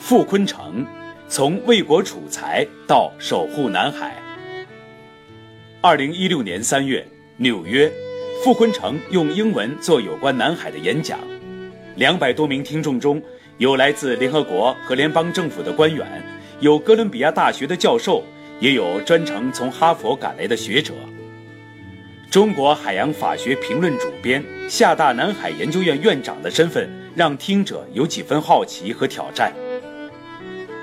傅昆成，从为国储财到守护南海。二零一六年三月，纽约，傅昆成用英文做有关南海的演讲，两百多名听众中有来自联合国和联邦政府的官员，有哥伦比亚大学的教授，也有专程从哈佛赶来的学者。中国海洋法学评论主编、厦大南海研究院院长的身份，让听者有几分好奇和挑战。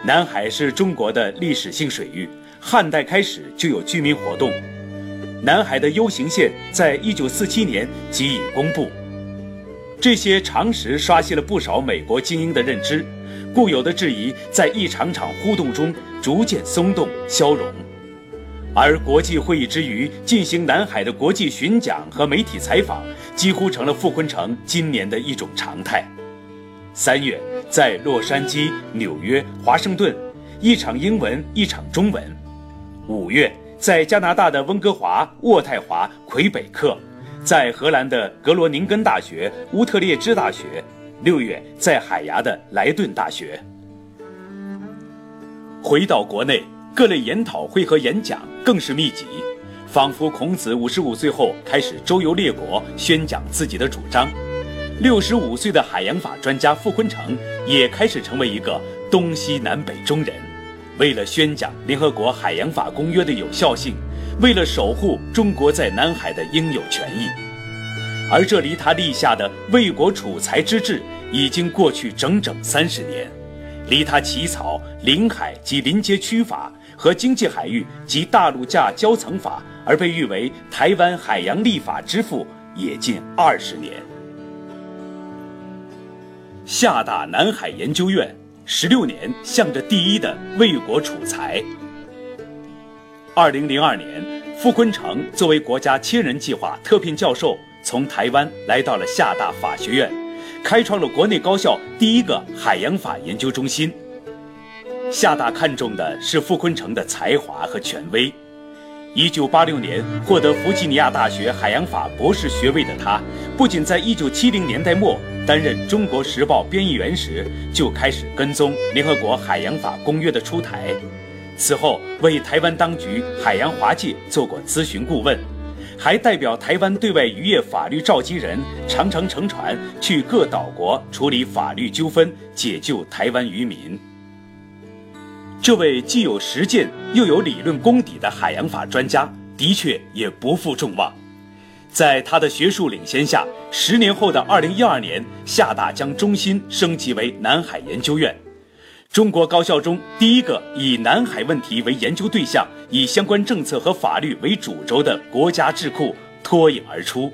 南海是中国的历史性水域，汉代开始就有居民活动。南海的 U 型线在一九四七年即已公布。这些常识刷新了不少美国精英的认知，固有的质疑在一场场互动中逐渐松动消融。而国际会议之余进行南海的国际巡讲和媒体采访，几乎成了傅昆成今年的一种常态。三月，在洛杉矶、纽约、华盛顿，一场英文，一场中文；五月，在加拿大的温哥华、渥太华、魁北克，在荷兰的格罗宁根大学、乌特列支大学；六月，在海牙的莱顿大学。回到国内。各类研讨会和演讲更是密集，仿佛孔子五十五岁后开始周游列国，宣讲自己的主张。六十五岁的海洋法专家傅昆成也开始成为一个东西南北中人。为了宣讲联合国海洋法公约的有效性，为了守护中国在南海的应有权益，而这离他立下的为国储才之志已经过去整整三十年，离他起草领海及临街区法。和经济海域及大陆架交层法而被誉为台湾海洋立法之父也近二十年。厦大南海研究院十六年向着第一的为国储才。二零零二年，傅昆成作为国家千人计划特聘教授，从台湾来到了厦大法学院，开创了国内高校第一个海洋法研究中心。厦大看重的是傅昆成的才华和权威。一九八六年获得弗吉尼亚大学海洋法博士学位的他，不仅在一九七零年代末担任《中国时报》编译员时就开始跟踪联合国海洋法公约的出台，此后为台湾当局海洋华界做过咨询顾问，还代表台湾对外渔业法律召集人，常常乘船去各岛国处理法律纠纷，解救台湾渔民。这位既有实践又有理论功底的海洋法专家，的确也不负众望。在他的学术领先下，十年后的二零一二年，厦大将中心升级为南海研究院，中国高校中第一个以南海问题为研究对象、以相关政策和法律为主轴的国家智库脱颖而出。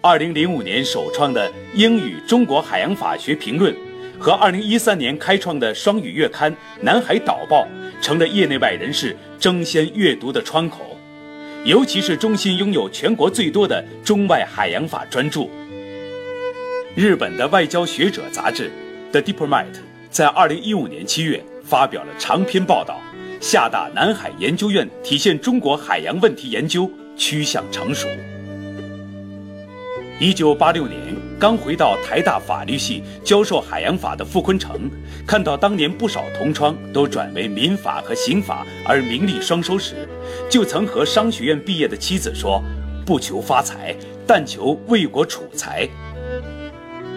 二零零五年首创的英语《中国海洋法学评论》。和2013年开创的双语月刊《南海导报》成了业内外人士争先阅读的窗口，尤其是中心拥有全国最多的中外海洋法专著。日本的外交学者杂志《The Diplomat》在二零一五年七月发表了长篇报道，厦大南海研究院体现中国海洋问题研究趋向成熟。一九八六年。刚回到台大法律系教授海洋法的傅昆成，看到当年不少同窗都转为民法和刑法而名利双收时，就曾和商学院毕业的妻子说：“不求发财，但求为国储才。”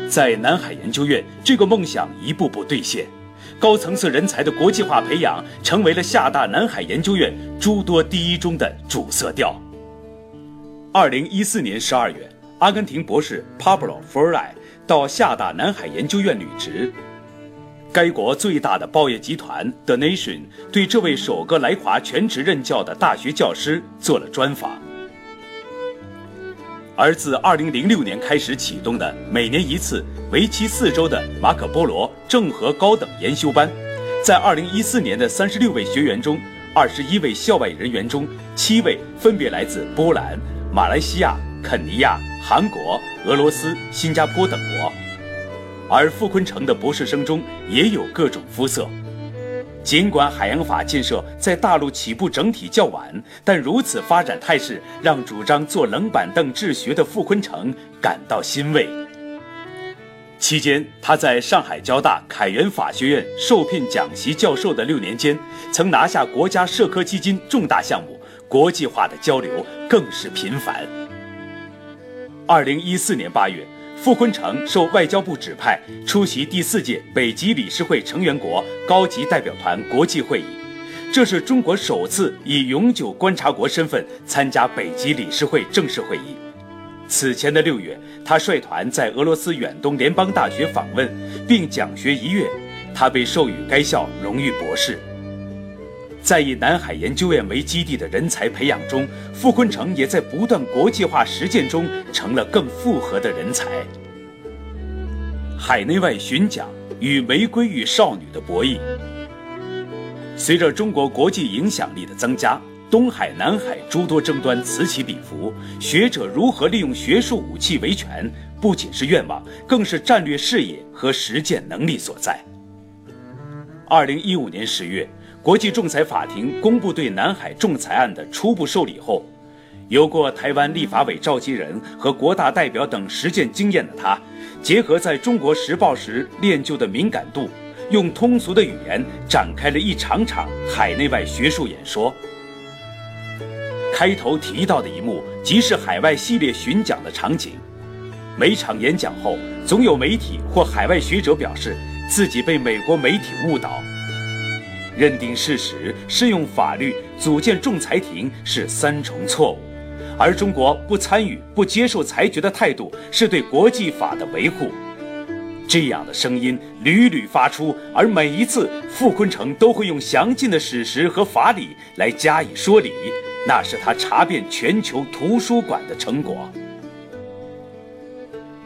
在南海研究院，这个梦想一步步兑现，高层次人才的国际化培养成为了厦大南海研究院诸多第一中的主色调。二零一四年十二月。阿根廷博士 Pablo f e r r a 到厦大南海研究院履职，该国最大的报业集团 The Nation 对这位首个来华全职任教的大学教师做了专访。而自2006年开始启动的每年一次、为期四周的马可波罗正和高等研修班，在2014年的36位学员中，21位校外人员中，7位分别来自波兰、马来西亚、肯尼亚。韩国、俄罗斯、新加坡等国，而傅昆城的博士生中也有各种肤色。尽管海洋法建设在大陆起步整体较晚，但如此发展态势让主张坐冷板凳治学的傅昆城感到欣慰。期间，他在上海交大凯源法学院受聘讲习教授的六年间，曾拿下国家社科基金重大项目，国际化的交流更是频繁。二零一四年八月，傅昆成受外交部指派出席第四届北极理事会成员国高级代表团国际会议，这是中国首次以永久观察国身份参加北极理事会正式会议。此前的六月，他率团在俄罗斯远东联邦大学访问，并讲学一月，他被授予该校荣誉博士。在以南海研究院为基地的人才培养中，傅昆成也在不断国际化实践中成了更复合的人才。海内外巡讲与玫瑰与少女的博弈，随着中国国际影响力的增加。东海、南海诸多争端此起彼伏，学者如何利用学术武器维权，不仅是愿望，更是战略视野和实践能力所在。二零一五年十月，国际仲裁法庭公布对南海仲裁案的初步受理后，有过台湾立法委召集人和国大代表等实践经验的他，结合在中国时报时练就的敏感度，用通俗的语言展开了一场场海内外学术演说。开头提到的一幕，即是海外系列巡讲的场景。每场演讲后，总有媒体或海外学者表示自己被美国媒体误导，认定事实、适用法律、组建仲裁庭是三重错误，而中国不参与、不接受裁决的态度是对国际法的维护。这样的声音屡屡发出，而每一次，傅昆成都会用详尽的史实和法理来加以说理。那是他查遍全球图书馆的成果。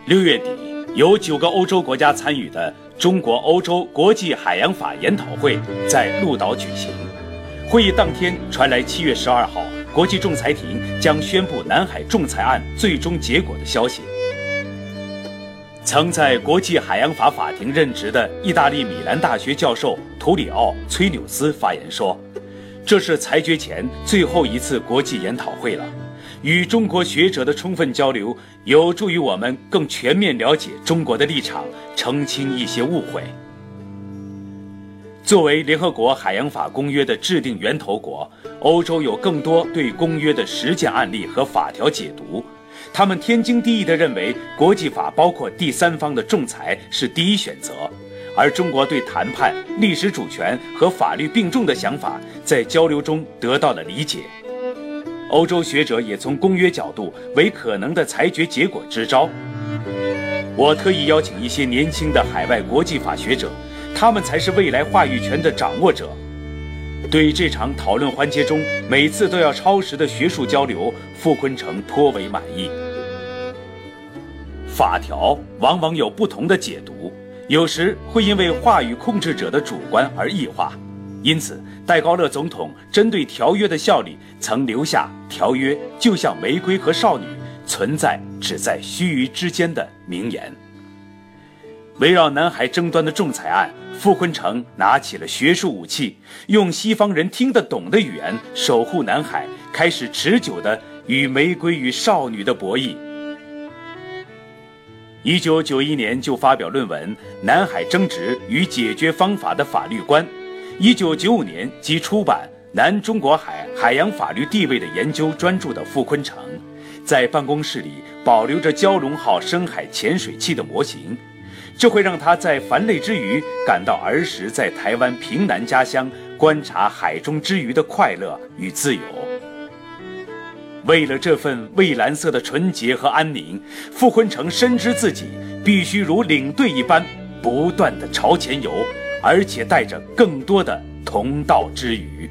六月底，有九个欧洲国家参与的中国欧洲国际海洋法研讨会在鹿岛举行。会议当天传来七月十二号国际仲裁庭将宣布南海仲裁案最终结果的消息。曾在国际海洋法法庭任职的意大利米兰大学教授图里奥·崔纽斯发言说。这是裁决前最后一次国际研讨会了，与中国学者的充分交流，有助于我们更全面了解中国的立场，澄清一些误会。作为联合国海洋法公约的制定源头国，欧洲有更多对公约的实践案例和法条解读，他们天经地义地认为国际法包括第三方的仲裁是第一选择。而中国对谈判、历史主权和法律并重的想法，在交流中得到了理解。欧洲学者也从公约角度为可能的裁决结果支招。我特意邀请一些年轻的海外国际法学者，他们才是未来话语权的掌握者。对这场讨论环节中每次都要超时的学术交流，傅昆成颇为满意。法条往往有不同的解读。有时会因为话语控制者的主观而异化，因此戴高乐总统针对条约的效力，曾留下“条约就像玫瑰和少女，存在只在须臾之间”的名言。围绕南海争端的仲裁案，傅昆成拿起了学术武器，用西方人听得懂的语言守护南海，开始持久的与玫瑰与少女的博弈。一九九一年就发表论文《南海争执与解决方法的法律观》，一九九五年即出版《南中国海海洋法律地位的研究》专著的傅昆成，在办公室里保留着蛟龙号深海潜水器的模型，这会让他在烦累之余感到儿时在台湾平南家乡观察海中之鱼的快乐与自由。为了这份蔚蓝色的纯洁和安宁，傅昆成深知自己必须如领队一般，不断的朝前游，而且带着更多的同道之语。